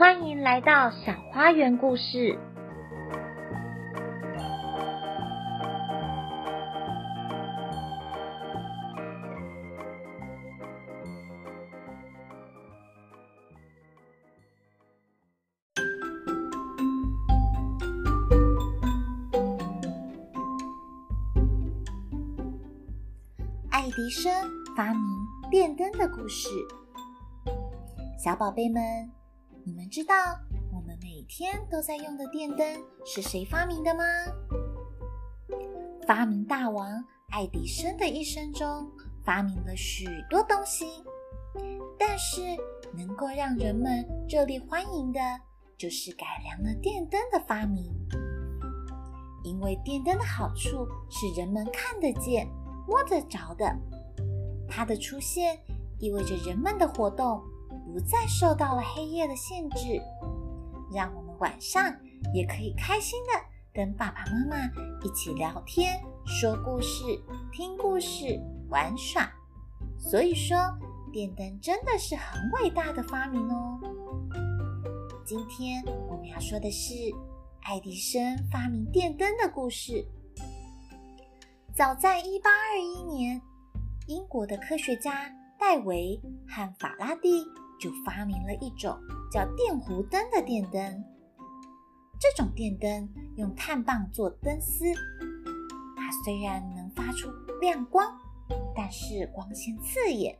欢迎来到小花园故事。爱迪生发明电灯的故事。小宝贝们，你们知道我们每天都在用的电灯是谁发明的吗？发明大王爱迪生的一生中，发明了许多东西，但是能够让人们热烈欢迎的，就是改良了电灯的发明。因为电灯的好处是人们看得见、摸得着的，它的出现意味着人们的活动不再受到了黑夜的限制，让我们晚上也可以开心的跟爸爸妈妈一起聊天、说故事、听故事、玩耍。所以说，电灯真的是很伟大的发明哦。今天我们要说的是爱迪生发明电灯的故事。早在1821年，英国的科学家戴维和法拉第。就发明了一种叫电弧灯的电灯。这种电灯用碳棒做灯丝，它虽然能发出亮光，但是光线刺眼，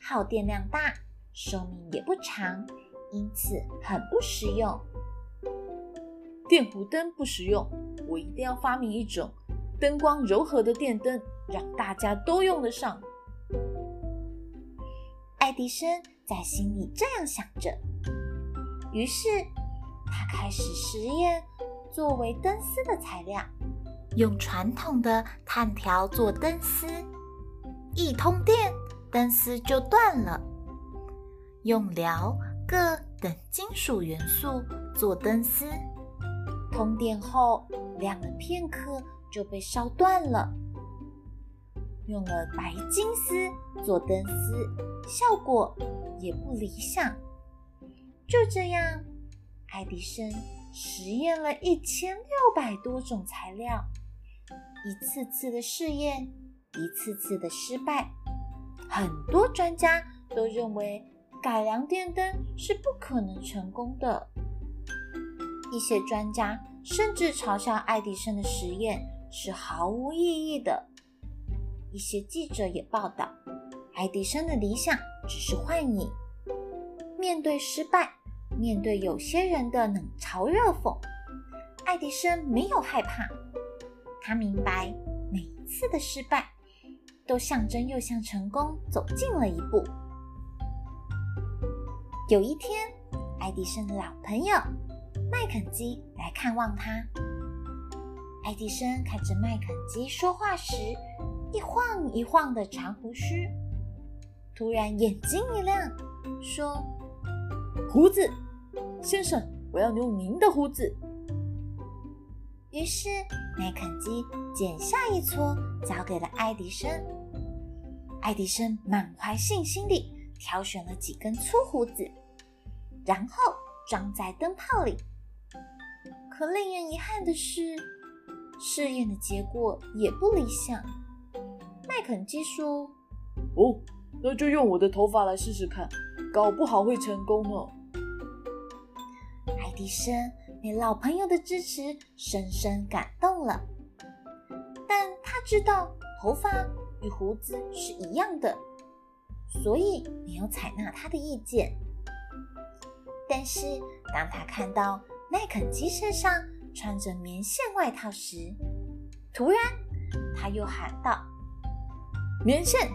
耗电量大，寿命也不长，因此很不实用。电弧灯不实用，我一定要发明一种灯光柔和的电灯，让大家都用得上。爱迪生在心里这样想着，于是他开始实验作为灯丝的材料，用传统的炭条做灯丝，一通电，灯丝就断了；用镣、铬等金属元素做灯丝，通电后亮了片刻就被烧断了。用了白金丝做灯丝，效果也不理想。就这样，爱迪生实验了一千六百多种材料，一次次的试验，一次次的失败。很多专家都认为改良电灯是不可能成功的。一些专家甚至嘲笑爱迪生的实验是毫无意义的。一些记者也报道，爱迪生的理想只是幻影。面对失败，面对有些人的冷嘲热讽，爱迪生没有害怕。他明白，每一次的失败，都象征又向成功走近了一步。有一天，爱迪生的老朋友麦肯基来看望他。爱迪生看着麦肯基说话时，一晃一晃的长胡须，突然眼睛一亮，说：“胡子，先生，我要用您的胡子。”于是麦肯基剪下一撮，交给了爱迪生。爱迪生满怀信心地挑选了几根粗胡子，然后装在灯泡里。可令人遗憾的是，试验的结果也不理想。麦肯基说：“哦，那就用我的头发来试试看，搞不好会成功呢。”爱迪生被老朋友的支持深深感动了，但他知道头发与胡子是一样的，所以没有采纳他的意见。但是当他看到麦肯基身上穿着棉线外套时，突然他又喊道。棉线，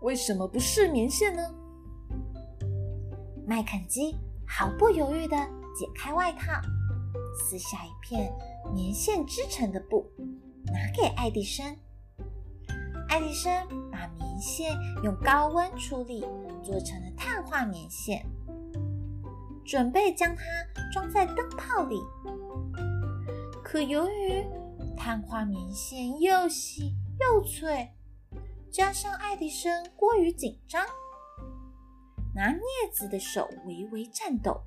为什么不是棉线呢？麦肯基毫不犹豫地解开外套，撕下一片棉线织成的布，拿给爱迪生。爱迪生把棉线用高温处理，做成了碳化棉线，准备将它装在灯泡里。可由于碳化棉线又细又脆。加上爱迪生过于紧张，拿镊子的手微微颤抖，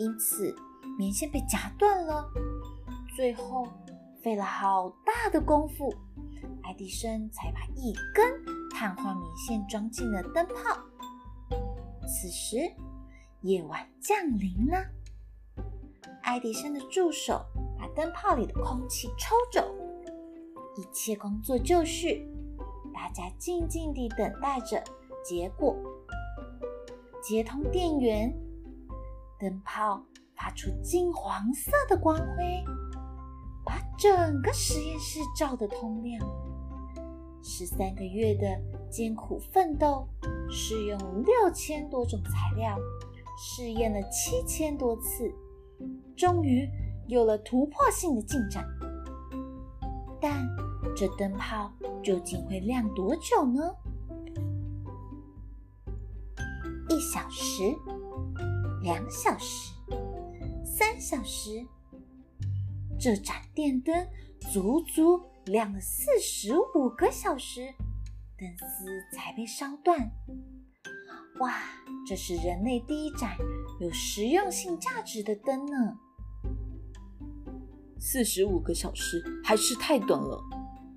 因此棉线被夹断了。最后费了好大的功夫，爱迪生才把一根碳化棉线装进了灯泡。此时，夜晚降临了。爱迪生的助手把灯泡里的空气抽走，一切工作就绪。大家静静地等待着结果。接通电源，灯泡发出金黄色的光辉，把整个实验室照得通亮。十三个月的艰苦奋斗，试用六千多种材料，试验了七千多次，终于有了突破性的进展。但这灯泡究竟会亮多久呢？一小时，两小时，三小时，这盏电灯足足亮了四十五个小时，灯丝才被烧断。哇，这是人类第一盏有实用性价值的灯呢！四十五个小时还是太短了，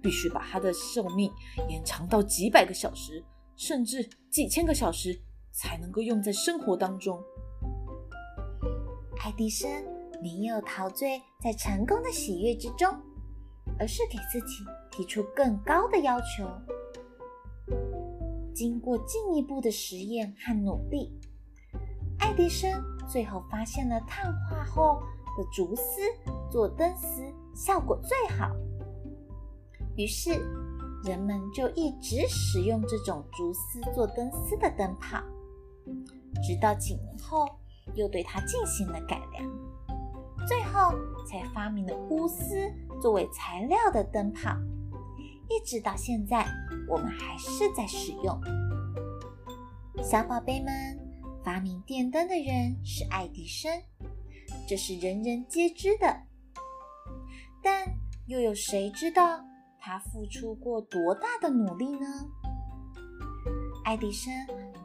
必须把它的寿命延长到几百个小时，甚至几千个小时，才能够用在生活当中。爱迪生没有陶醉在成功的喜悦之中，而是给自己提出更高的要求。经过进一步的实验和努力，爱迪生最后发现了碳化后的竹丝。做灯丝效果最好，于是人们就一直使用这种竹丝做灯丝的灯泡，直到几年后又对它进行了改良，最后才发明了钨丝作为材料的灯泡，一直到现在我们还是在使用。小宝贝们，发明电灯的人是爱迪生，这是人人皆知的。但又有谁知道他付出过多大的努力呢？爱迪生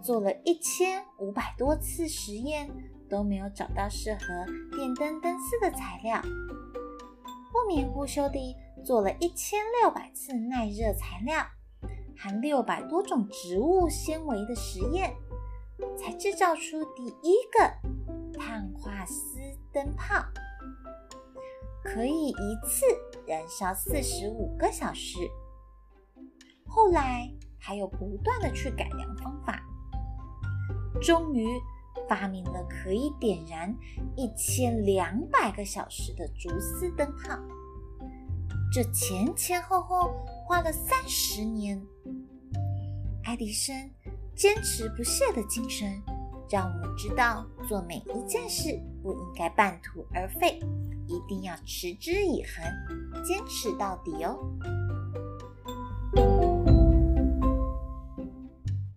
做了一千五百多次实验，都没有找到适合电灯灯丝的材料。不眠不休地做了一千六百次耐热材料含六百多种植物纤维的实验，才制造出第一个碳化丝灯泡。可以一次燃烧四十五个小时。后来还有不断的去改良方法，终于发明了可以点燃一千两百个小时的竹丝灯泡。这前前后后花了三十年。爱迪生坚持不懈的精神，让我们知道做每一件事不应该半途而废。一定要持之以恒，坚持到底哦。